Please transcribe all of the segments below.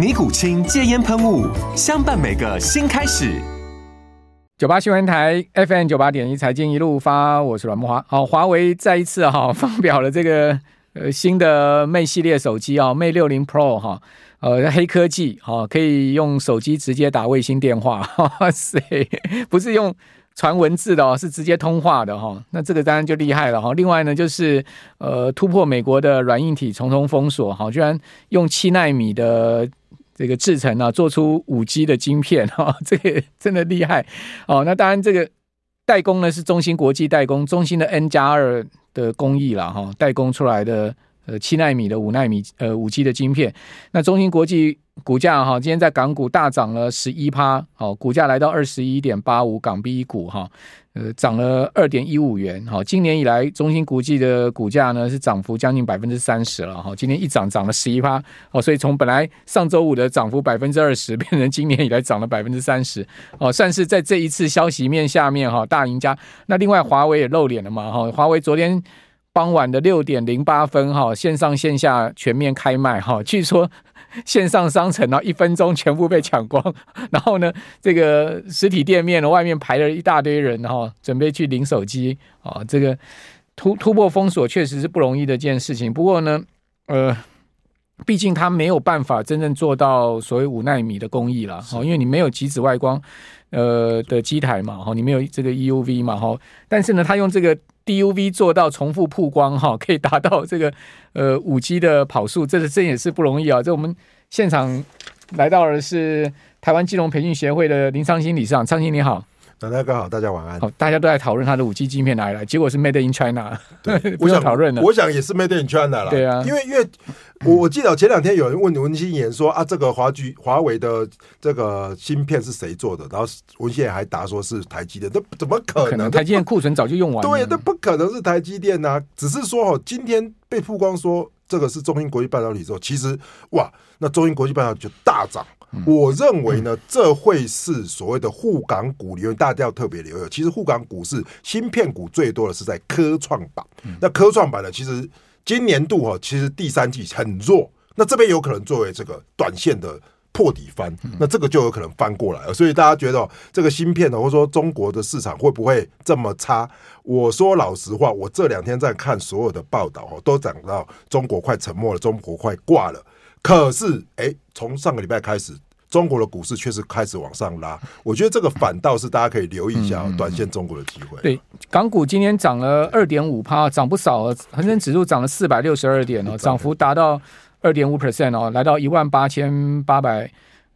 尼古清戒烟喷雾，相伴每个新开始。九八新闻台 FM 九八点一财经一路发，我是阮慕华。好，华为再一次哈 发表了这个呃新的 Mate 系列手机啊，Mate 六零 Pro 哈，呃黑科技哈，可以用手机直接打卫星电话，哇塞，不是用传文字的哦，是直接通话的哈。那这个当然就厉害了哈。另外呢，就是呃突破美国的软硬体重重封锁，哈，居然用七纳米的。这个制成啊，做出五 G 的晶片哈、哦，这个真的厉害哦。那当然，这个代工呢是中芯国际代工，中芯的 N 加二的工艺了哈，代工出来的呃七奈米的五奈米呃五 G 的晶片。那中芯国际股价哈，今天在港股大涨了十一趴，好，股价来到二十一点八五港币一股哈。呃，涨了二点一五元，哈，今年以来，中芯国际的股价呢是涨幅将近百分之三十了，哈，今天一涨涨了十一趴，哦，所以从本来上周五的涨幅百分之二十，变成今年以来涨了百分之三十，哦，算是在这一次消息面下面哈大赢家。那另外华为也露脸了嘛，哈，华为昨天傍晚的六点零八分，哈，线上线下全面开卖，哈，据说。线上商城呢，一分钟全部被抢光，然后呢，这个实体店面呢外面排了一大堆人，然后准备去领手机啊。这个突突破封锁确实是不容易的一件事情。不过呢，呃，毕竟它没有办法真正做到所谓五纳米的工艺了，哦，因为你没有极紫外光呃的机台嘛，哈，你没有这个 EUV 嘛，哈。但是呢，它用这个。DUV 做到重复曝光哈，可以达到这个呃五 G 的跑速，这是这也是不容易啊。这我们现场来到的是台湾金融培训协会的林昌兴理事长，昌兴你好。大家刚好，大家晚安。好，大家都在讨论他的五 G 晶片哪里来，结果是 Made in China。对，不用讨论了。我想也是 Made in China 了。对啊，因为因为我我记得前两天有人问文心言说啊，这个华居华为的这个芯片是谁做的？然后文心言还答说是台积电，这怎么可能？台积电库存早就用完了。对，这不可能是台积电呐、啊，只是说哦，今天被曝光说这个是中芯国际半导体之后，其实哇，那中芯国际半导体就大涨。我认为呢，这会是所谓的沪港股里面，大家要特别留意。其实沪港股是芯片股最多的是在科创板。那科创板呢，其实今年度哈，其实第三季很弱。那这边有可能作为这个短线的破底翻，那这个就有可能翻过来了。所以大家觉得这个芯片呢，或者说中国的市场会不会这么差？我说老实话，我这两天在看所有的报道哦，都讲到中国快沉没了，中国快挂了。可是，哎，从上个礼拜开始，中国的股市确实开始往上拉。我觉得这个反倒是大家可以留意一下短线中国的机会。对，港股今天涨了二点五趴，涨不少。恒生指数涨了四百六十二点哦，涨幅达到二点五 percent 哦，来到一万八千八百。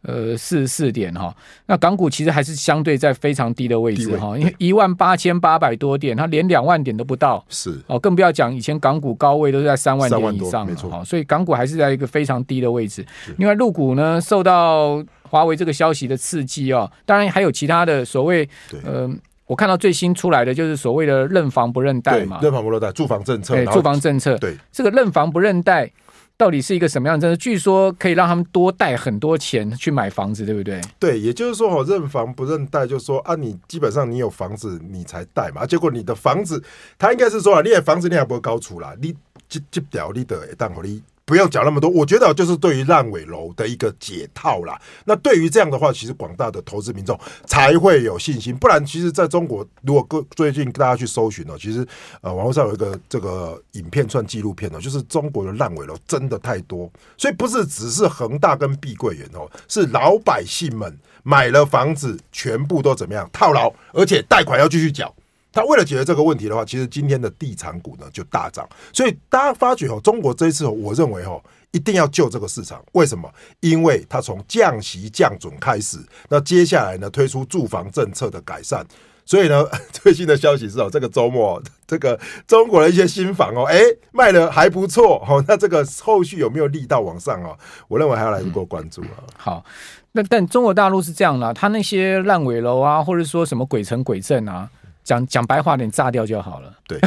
呃，四十四点哈，那港股其实还是相对在非常低的位置哈，因为一万八千八百多点，它连两万点都不到，是哦，更不要讲以前港股高位都是在三万点以上，没错，所以港股还是在一个非常低的位置。另外，陆股呢受到华为这个消息的刺激哦，当然还有其他的所谓，呃，我看到最新出来的就是所谓的认房不认贷嘛，认房不认贷，住房政策，对，住房政策，对，这个认房不认贷。到底是一个什么样的政策？据说可以让他们多贷很多钱去买房子，对不对？对，也就是说，哦，认房不认贷，就是说啊，你基本上你有房子你才贷嘛，结果你的房子，他应该是说啊，你的房子你还不会高出啦，你接接掉你的当好你。不要讲那么多，我觉得就是对于烂尾楼的一个解套啦。那对于这样的话，其实广大的投资民众才会有信心。不然，其实在中国，如果各最近大家去搜寻哦，其实呃网络上有一个这个影片算纪录片哦，就是中国的烂尾楼真的太多，所以不是只是恒大跟碧桂园哦，是老百姓们买了房子全部都怎么样套牢，而且贷款要继续缴。他为了解决这个问题的话，其实今天的地产股呢就大涨。所以大家发觉哦，中国这一次我认为哦，一定要救这个市场。为什么？因为它从降息降准开始，那接下来呢推出住房政策的改善。所以呢，最新的消息是哦，这个周末这个中国的一些新房哦，哎，卖的还不错哦。那这个后续有没有力道往上哦？我认为还要来一波关注啊。好，那但中国大陆是这样的，他那些烂尾楼啊，或者说什么鬼城鬼镇啊。讲讲白话点，炸掉就好了。对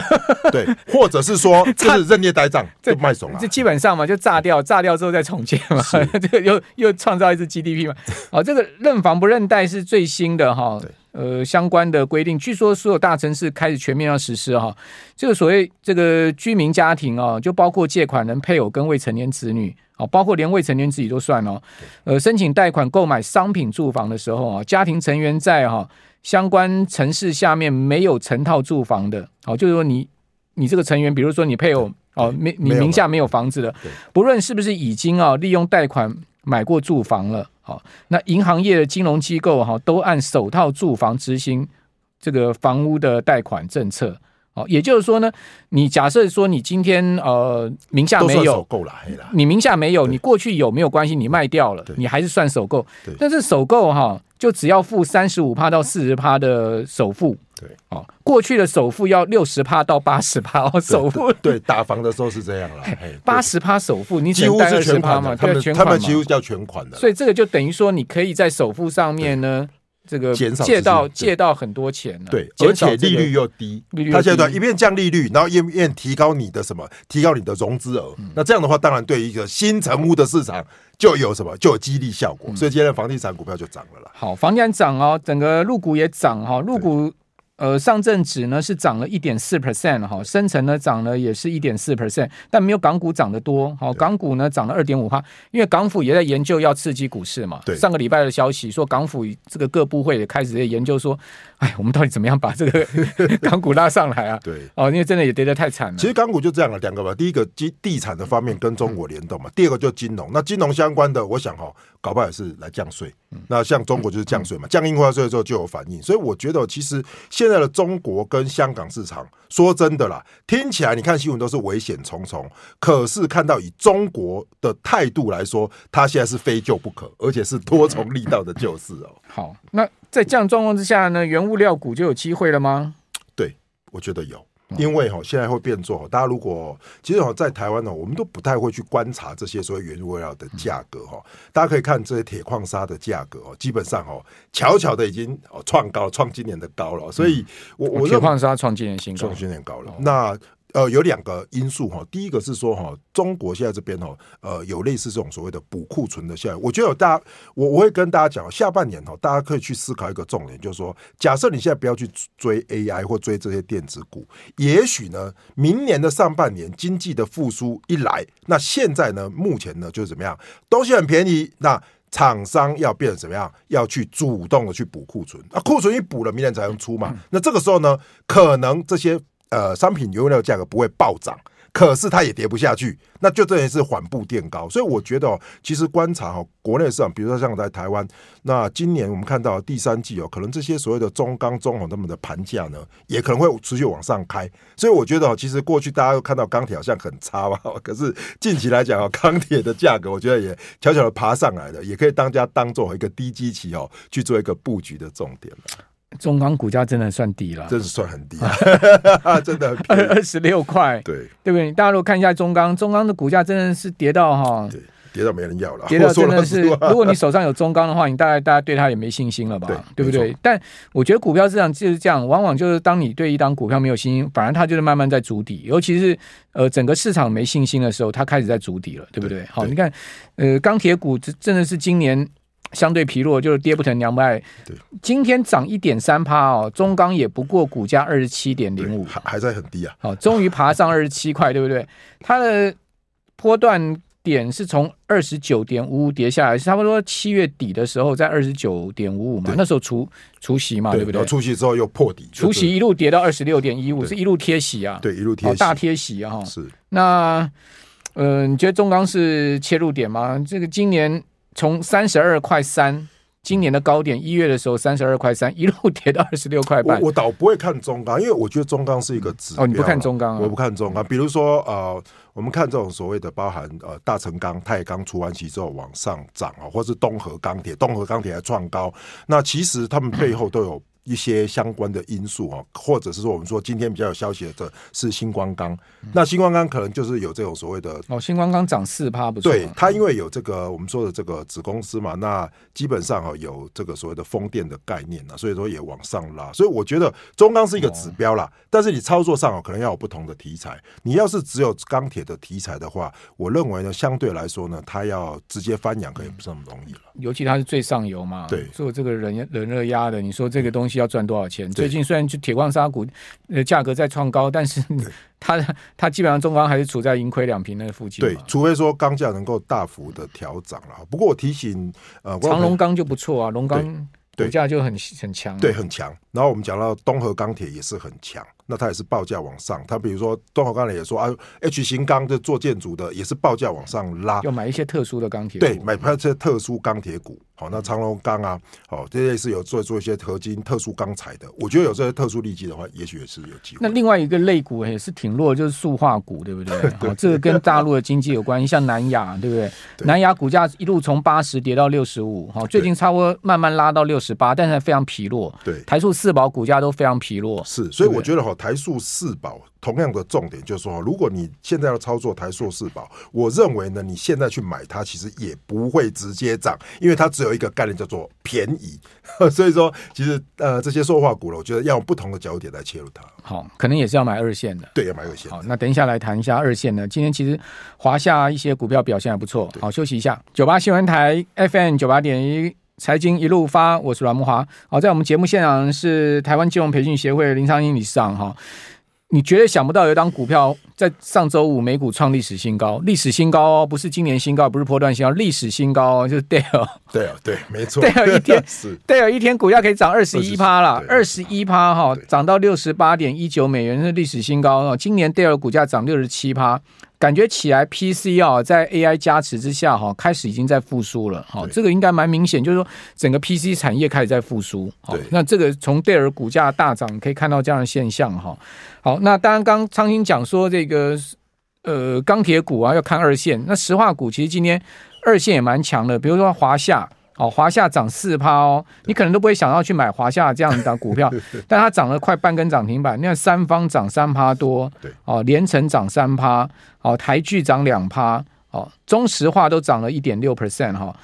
对，或者是说，就是任业呆账，就卖怂了。这基本上嘛，就炸掉，炸掉之后再重建嘛，这个又又创造一次 GDP 嘛。哦，这个认房不认贷是最新的哈，呃，相关的规定，据说所有大城市开始全面要实施哈。这个所谓这个居民家庭啊，就包括借款人、配偶跟未成年子女，哦，包括连未成年子女都算哦。呃，申请贷款购买商品住房的时候啊，家庭成员在哈。相关城市下面没有成套住房的，哦，就是说你你这个成员，比如说你配偶哦，没你名下没有房子的，不论是不是已经啊利用贷款买过住房了，好，那银行业的金融机构哈都按首套住房执行这个房屋的贷款政策，哦，也就是说呢，你假设说你今天呃名下没有，你名下没有，你过去有没有关系？你卖掉了，你还是算首购，但是首购哈。就只要付三十五趴到四十趴的首付，对，哦，过去的首付要六十趴到八十趴哦，首付对，对，打房的时候是这样了，八十趴首付，你几乎是全款嘛，他们他们几乎叫全款的，所以这个就等于说你可以在首付上面呢，这个借到借到很多钱，对，而且利率又低，他现在一边降利率，然后一边提高你的什么，提高你的融资额，那这样的话，当然对于一个新成屋的市场。就有什么，就有激励效果，所以今天的房地产股票就涨了啦。好，房地产涨哦，整个入股也涨哈，入股。呃，上证指呢是涨了一点四 percent 哈，深成呢涨了也是一点四 percent，但没有港股涨得多。好，港股呢涨了二点五哈，因为港府也在研究要刺激股市嘛。对，上个礼拜的消息说，港府这个各部会也开始在研究说，哎，我们到底怎么样把这个 港股拉上来啊？对，哦，因为真的也跌得太惨了。其实港股就这样了，两个吧。第一个地地产的方面跟中国联动嘛，第二个就金融。那金融相关的，我想哈，搞不好也是来降税。那像中国就是降税嘛，降印花税之后就有反应，所以我觉得其实现在的中国跟香港市场，说真的啦，听起来你看新闻都是危险重重，可是看到以中国的态度来说，它现在是非救不可，而且是多重力道的救市哦。好，那在这样状况之下呢，原物料股就有机会了吗？对，我觉得有。因为哈，现在会变做，大家如果其实哈，在台湾呢，我们都不太会去观察这些所谓原物料的价格哈。大家可以看这些铁矿砂的价格哦，基本上哦，巧巧的已经哦创高，创今年的高了。所以我我铁矿砂创今年新高，创今年高了。那呃，有两个因素哈，第一个是说哈，中国现在这边哈，呃，有类似这种所谓的补库存的效应。我觉得有大家，我我会跟大家讲，下半年哈，大家可以去思考一个重点，就是说，假设你现在不要去追 AI 或追这些电子股，也许呢，明年的上半年经济的复苏一来，那现在呢，目前呢就是怎么样，东西很便宜，那厂商要变成怎么样，要去主动的去补库存，啊，库存一补了，明年才能出嘛，那这个时候呢，可能这些。呃，商品原料价格不会暴涨，可是它也跌不下去，那就等于是缓步垫高。所以我觉得哦，其实观察哈，国内市场，比如说像在台湾，那今年我们看到第三季哦，可能这些所谓的中钢、中红他们的盘价呢，也可能会持续往上开。所以我觉得，其实过去大家都看到钢铁好像很差吧，可是近期来讲哦，钢铁的价格我觉得也悄悄的爬上来了，也可以当家当做一个低基期哦，去做一个布局的重点了。中钢股价真的算低了，真是算很低啊！真的二二十六块，对对不对？大家如果看一下中钢，中钢的股价真的是跌到哈，跌到没人要了，跌到真的是。如果你手上有中钢的话，你大概大家对它也没信心了吧？对，对不对？但我觉得股票市场就是这样，往往就是当你对一档股票没有信心，反而它就是慢慢在筑底。尤其是呃整个市场没信心的时候，它开始在筑底了，对不对？好，你看呃钢铁股真的是今年。相对疲弱，就是跌不成娘不爱。对，今天涨一点三趴哦，中钢也不过股价二十七点零五，还还在很低啊。好，终于爬上二十七块，对不对？它的波段点是从二十九点五五跌下来，是差不多七月底的时候在二十九点五五嘛，那时候除除息嘛，对不对？除息之后又破底，除息一路跌到二十六点一五，是一路贴息啊，对，一路贴息，大贴息啊，是。那，嗯、呃，你觉得中钢是切入点吗？这个今年。从三十二块三今年的高点一月的时候三十二块三，一路 跌到二十六块半。我我倒不会看中钢，因为我觉得中钢是一个指标。哦，你不看中钢啊？我不看中钢。比如说呃，我们看这种所谓的包含呃大成钢、太钢除完息之后往上涨啊，或是东河钢铁，东河钢铁还创高，那其实他们背后都有。一些相关的因素啊，或者是说我们说今天比较有消息的是新光钢，嗯、那新光钢可能就是有这种所谓的哦，新光钢涨四趴不错，对，它因为有这个我们说的这个子公司嘛，那基本上啊有这个所谓的风电的概念啊，所以说也往上拉，所以我觉得中钢是一个指标啦，哦、但是你操作上可能要有不同的题材，你要是只有钢铁的题材的话，我认为呢相对来说呢，它要直接翻扬可能不是那么容易了，尤其它是最上游嘛，对，做这个人人热压的，你说这个东西。要赚多少钱？最近虽然就铁矿砂股呃价格在创高，但是 它它基本上中钢还是处在盈亏两平那附近。对，除非说钢价能够大幅的调涨了。不过我提醒呃，长隆钢就不错啊，龙钢股价就很很强，对，很强。然后我们讲到东河钢铁也是很强。那它也是报价往上，它比如说东河钢铁也说啊，H 型钢的做建筑的也是报价往上拉，要买一些特殊的钢铁，对，买一些特殊钢铁股。好，那长隆钢啊，好，这些是有做做一些合金特殊钢材的。我觉得有这些特殊利基的话，也许也是有机会。那另外一个类股也是挺弱，就是塑化股，对不对？对，这个跟大陆的经济有关系，像南亚，对不对？对，南亚股价一路从八十跌到六十五，好，最近差不多慢慢拉到六十八，但是还非常疲弱。对，台塑四宝股价都非常疲弱。是，所以我觉得哈，台塑四宝同样的重点就是说，如果你现在要操作台塑四宝，我认为呢，你现在去买它，其实也不会直接涨，因为它只有一个概念叫做便宜。所以说，其实呃，这些塑化股了，我觉得要用不同的角点来切入它。好，可能也是要买二线的。对，要买二线。好，那等一下来谈一下二线呢。今天其实华夏一些股票表现还不错。好，休息一下。九八新闻台 FM 九八点一。财经一路发，我是阮慕华。好，在我们节目现场是台湾金融培训协会林昌英理事长哈。你绝对想不到有一档股票在上周五美股创历史新高，历史新高哦，不是今年新高，不是波段新高，历史新高哦，就是 Dell。对啊，对，没错。Dell 一天 是 Dell 一天股价可以涨二十一趴了，二十一趴哈，涨到六十八点一九美元是历史新高哦。今年 Dell 股价涨六十七趴。感觉起来，PC 啊，在 AI 加持之下，哈，开始已经在复苏了，哈，这个应该蛮明显，就是说整个 PC 产业开始在复苏，好，那这个从戴尔股价大涨可以看到这样的现象，哈，好，那当然刚昌兴讲说这个，呃，钢铁股啊要看二线，那石化股其实今天二线也蛮强的，比如说华夏。哦，华夏涨四趴哦，你可能都不会想要去买华夏这样的股票，但它涨了快半根涨停板。那三方涨三趴多，对，哦，连成涨三趴，哦，台剧涨两趴，哦，中石化都涨了一点六 percent 哈，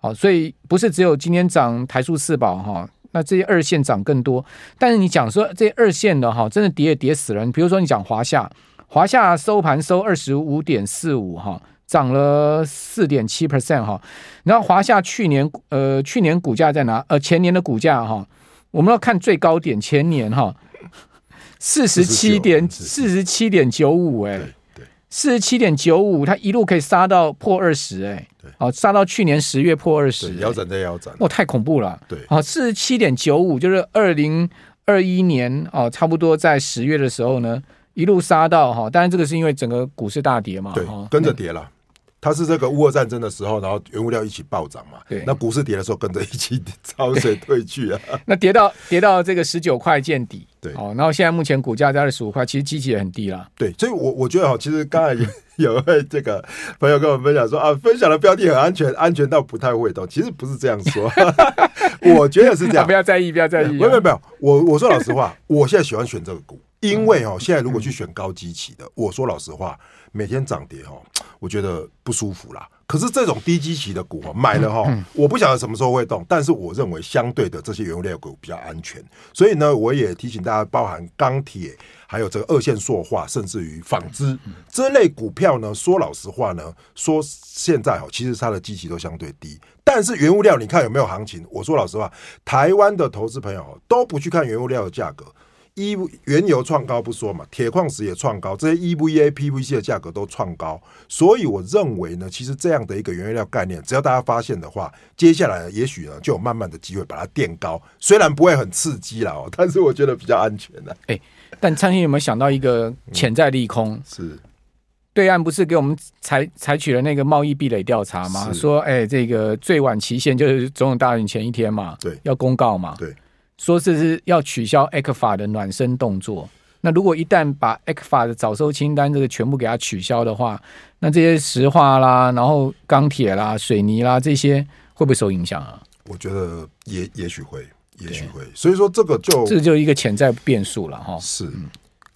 好，所以不是只有今天涨台塑四宝哈，那这些二线涨更多。但是你讲说这些二线的哈，真的跌也跌死人。比如说你讲华夏，华夏收盘收二十五点四五哈。涨了四点七 percent 哈，然后华夏去年呃去年股价在哪？呃前年的股价哈，我们要看最高点前年哈，四十七点四十七点九五哎，四十七点九五，它一路可以杀到破二十哎，哦杀到去年十月破二十，腰斩再腰斩，哦太恐怖了，对，哦四十七点九五就是二零二一年哦，差不多在十月的时候呢，一路杀到哈，当然这个是因为整个股市大跌嘛，对，跟着跌了。它是这个乌俄战争的时候，然后原物料一起暴涨嘛，对，那股市跌的时候跟着一起 潮水退去啊。那跌到跌到这个十九块见底，对，哦，然后现在目前股价在二十五块，其实基期也很低了。对，所以我我觉得哈，其实刚才有 位这个朋友跟我分享说啊，分享的标的很安全，安全到不太会动。其实不是这样说，我觉得是这样，不要在意，不要在意。没有没有没有，我我说老实话，我现在喜欢选这个股，因为哦，现在如果去选高基期的，我说老实话，每天涨跌哦，我觉得不舒服啦。可是这种低基期的股啊，买了哈，我不晓得什么时候会动，但是我认为相对的这些原物料股比较安全，所以呢，我也提醒大家，包含钢铁，还有这个二线塑化，甚至于纺织这类股票呢，说老实话呢，说现在哈，其实它的基期都相对低，但是原物料你看有没有行情？我说老实话，台湾的投资朋友都不去看原物料的价格。一原油创高不说嘛，铁矿石也创高，这些 EVA、PVC 的价格都创高，所以我认为呢，其实这样的一个原料概念，只要大家发现的话，接下来也许呢就有慢慢的机会把它垫高，虽然不会很刺激了哦，但是我觉得比较安全的。哎，但昌兴有没有想到一个潜在利空？嗯、是对岸不是给我们采采取了那个贸易壁垒调查吗？说，哎，这个最晚期限就是总统大选前一天嘛，对，要公告嘛，对，说这是要取消 ECFA 的暖身动作。那如果一旦把 ECFA 的早收清单这个全部给它取消的话，那这些石化啦，然后钢铁啦、水泥啦这些会不会受影响啊？我觉得也也许会，也许会。所以说这个就这就一个潜在变数了哈。是。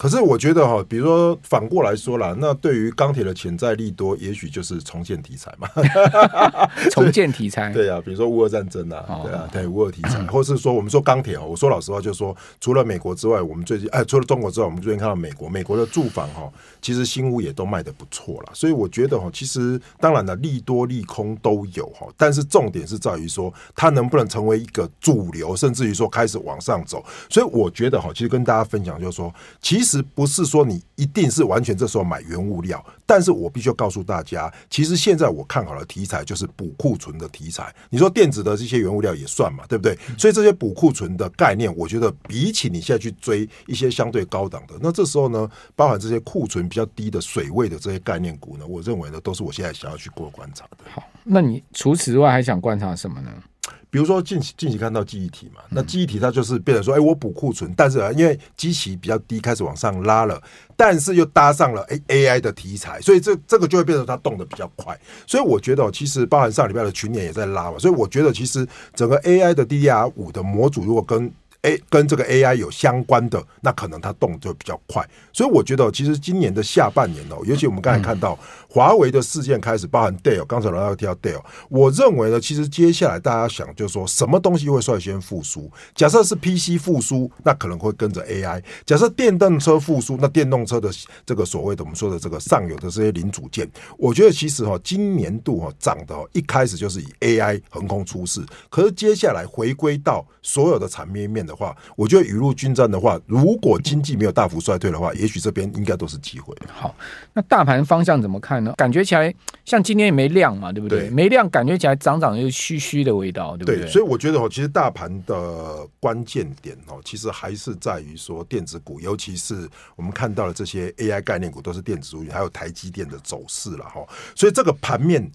可是我觉得哈，比如说反过来说啦，那对于钢铁的潜在利多，也许就是重建题材嘛。重建题材，对啊，比如说乌俄战争啊，对啊，对乌俄题材，或是说我们说钢铁哦，我说老实话，就是说除了美国之外，我们最近哎，除了中国之外，我们最近看到美国，美国的住房哈，其实新屋也都卖的不错了。所以我觉得哈，其实当然了，利多利空都有哈，但是重点是在于说它能不能成为一个主流，甚至于说开始往上走。所以我觉得哈，其实跟大家分享就是说，其实。其实不是说你一定是完全这时候买原物料，但是我必须要告诉大家，其实现在我看好的题材就是补库存的题材。你说电子的这些原物料也算嘛，对不对？所以这些补库存的概念，我觉得比起你现在去追一些相对高档的，那这时候呢，包含这些库存比较低的水位的这些概念股呢，我认为呢，都是我现在想要去过观察的。好，那你除此之外还想观察什么呢？比如说近期近期看到记忆体嘛，那记忆体它就是变成说，哎，我补库存，但是啊，因为基期比较低，开始往上拉了，但是又搭上了 A AI 的题材，所以这这个就会变成它动的比较快。所以我觉得，其实包含上礼拜的群演也在拉嘛，所以我觉得其实整个 AI 的 DDR 五的模组如果跟 A 跟这个 AI 有相关的，那可能它动就比较快，所以我觉得其实今年的下半年哦，尤其我们刚才看到华为的事件开始，包含 Dell，刚才老要提到 Dell，我认为呢，其实接下来大家想就是说什么东西会率先复苏？假设是 PC 复苏，那可能会跟着 AI；假设电动车复苏，那电动车的这个所谓的我们说的这个上游的这些零组件，我觉得其实哈，今年度哈涨的一开始就是以 AI 横空出世，可是接下来回归到所有的产业面的话，我觉得雨露均沾的话，如果经济没有大幅衰退的话，也许这边应该都是机会。好，那大盘方向怎么看呢？感觉起来像今天也没量嘛，对不对？对，没量，感觉起来涨涨又虚虚的味道，对不对？对，所以我觉得哦，其实大盘的关键点哦，其实还是在于说电子股，尤其是我们看到的这些 AI 概念股，都是电子股，还有台积电的走势了哈。所以这个盘面，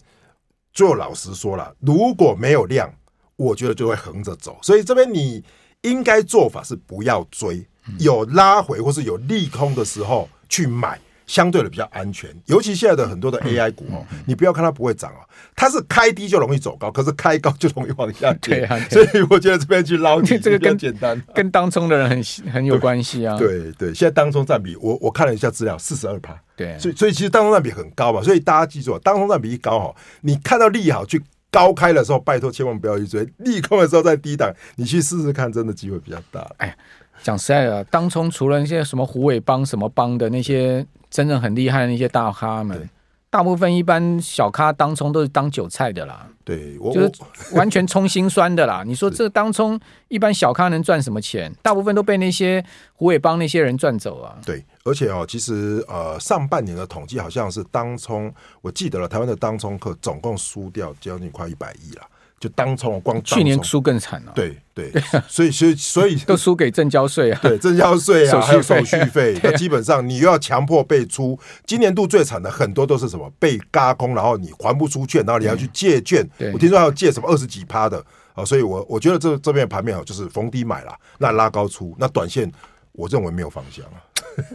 就老实说了，如果没有量，我觉得就会横着走。所以这边你。应该做法是不要追，有拉回或是有利空的时候去买，相对的比较安全。尤其现在的很多的 AI 股哦，你不要看它不会涨哦，它是开低就容易走高，可是开高就容易往下跌。所以我觉得这边去捞，这个更简单，跟当冲的人很很有关系啊。对对，现在当冲占比，我我看了一下资料，四十二趴。对，所以所以其实当冲占比很高嘛，所以大家记住，当冲占比一高哈，你看到利好去。高开的时候，拜托千万不要去追；利空的时候在低档，你去试试看，真的机会比较大。哎，讲实在的，当冲除了那些什么虎尾帮、什么帮的那些真正很厉害的那些大咖们。大部分一般小咖当冲都是当韭菜的啦，对，我就是 完全冲心酸的啦。你说这当冲一般小咖能赚什么钱？大部分都被那些虎尾帮那些人赚走啊。对，而且哦，其实呃，上半年的统计好像是当冲，我记得了，台湾的当冲客总共输掉将近快一百亿了。就当冲光去年输更惨了，对对，所以所以所以 都输给证交税啊，对证交税啊，还有手续费，那基本上你又要强迫被出。今年度最惨的很多都是什么被轧空，然后你还不出券，然后你要去借券。我听说还要借什么二十几趴的啊，所以我我觉得这这边的盘面啊，就是逢低买了，那拉高出，那短线我认为没有方向啊。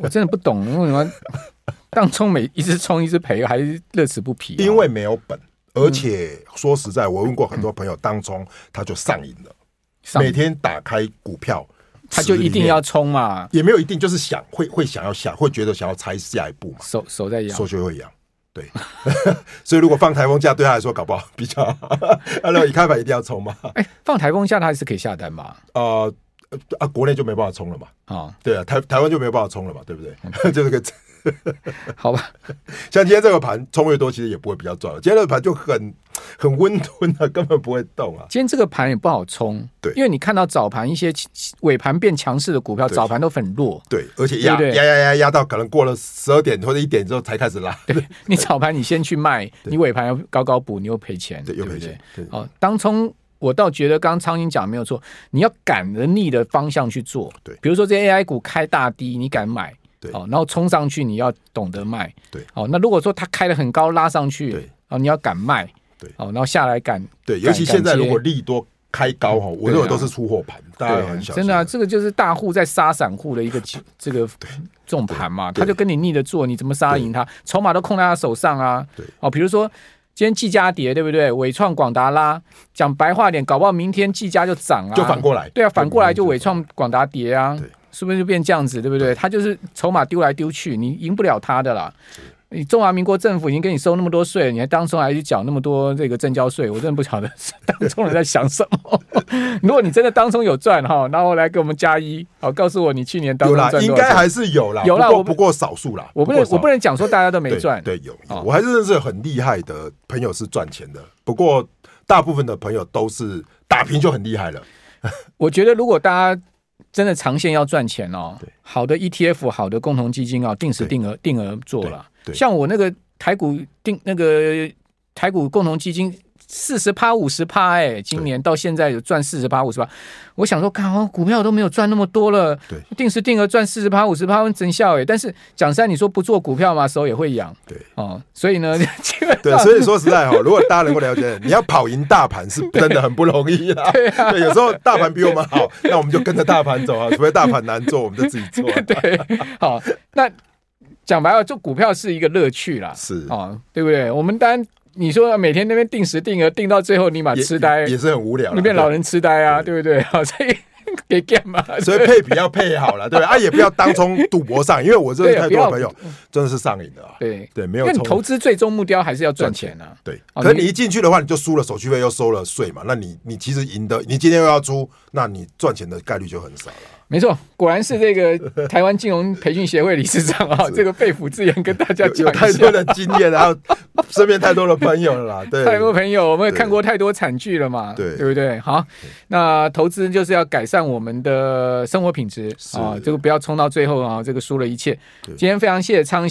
我真的不懂为什么当冲每一直冲一直赔，还是乐此不疲？因为没有本。而且说实在，我问过很多朋友，当中他就上瘾了，每天打开股票，他就一定要冲嘛，也没有一定，就是想会会想要下，会觉得想要猜下一步嘛，手手在痒，手就会痒，对，所以如果放台风假，对他来说搞不好比较好，那么一开盘一定要冲嘛，哎，放台风假他还是可以下单嘛，啊啊，国内就没办法冲了嘛，啊，对啊，台台湾就没有办法冲了嘛，对不对？就是个。好吧，像今天这个盘冲越多，其实也不会比较赚。今天这个盘就很很温吞的，根本不会动啊。今天这个盘也不好冲，对，因为你看到早盘一些尾盘变强势的股票，早盘都很弱，对，而且压压压压压到可能过了十二点或者一点之后才开始拉。对，你早盘你先去卖，你尾盘要高高补，你又赔钱，对，又赔钱。哦，当冲我倒觉得刚刚苍蝇讲没有错，你要赶着逆的方向去做。对，比如说这 AI 股开大低，你敢买？对，哦，然后冲上去你要懂得卖，对，哦，那如果说它开的很高拉上去，对，哦，你要敢卖，对，哦，然后下来敢，对，尤其现在如果利多开高哈，我认为都是出货盘，大家很小心，真的啊，这个就是大户在杀散户的一个 这个这种盘嘛，他就跟你逆着做，你怎么杀赢他？筹码都控在他手上啊，对，哦，比如说。今天技嘉跌，对不对？伟创、广达拉，讲白话点，搞不好明天技嘉就涨啊，就反过来。对啊，反过来就伟创、广达跌啊，是不是就变这样子？对不对？他就是筹码丢来丢去，你赢不了他的啦。你中华民国政府已经给你收那么多税，你还当初还去缴那么多这个证交税，我真的不晓得 当中人在想什么。如果你真的当中有赚哈，然后来给我们加一，好告诉我你去年当中赚多少？应该还是有啦，有啦，不过少数啦。我不能我不能讲说大家都没赚，对，有，我还是认识很厉害的朋友是赚钱的，不过大部分的朋友都是打平就很厉害了。我觉得如果大家真的长线要赚钱哦，好的 ETF，好的共同基金啊，定时定额定额做了。像我那个台股定那个台股共同基金四十趴五十趴哎，今年到现在有赚四十趴五十趴，我想说，看哦，股票都没有赚那么多了，对，定时定额赚四十趴五十趴，真笑哎。但是讲三，你说不做股票嘛，手也会痒，对哦，所以呢，对，所以说实在哈，如果大家能够了解，你要跑赢大盘是真的很不容易啦。对啊，对，有时候大盘比我们好，那我们就跟着大盘走啊，除非大盘难做，我们就自己做。对，好，那。讲白了，做股票是一个乐趣啦，是啊、哦，对不对？我们当然你说每天那边定时定额定到最后，你把痴呆也，也是很无聊，你变老人痴呆啊，对，对不对？好，所以给干嘛？所以配比要配好了，对啊，也不要当冲赌博上，因为我认识太多朋友真的是上瘾的啊，对对，没有。投资最终目标还是要赚钱啊，对。可是你一进去的话，你就输了手续费，又收了税嘛，那你你其实赢的，你今天又要出，那你赚钱的概率就很少了。没错，果然是这个 台湾金融培训协会理事长啊，这个肺腑之言跟大家讲，有太多的经验，然后身边太多的朋友了啦，对，太多朋友，我们也看过太多惨剧了嘛，对，对不对？好，那投资就是要改善我们的生活品质啊，这个不要冲到最后啊，这个输了一切。今天非常谢谢昌兴。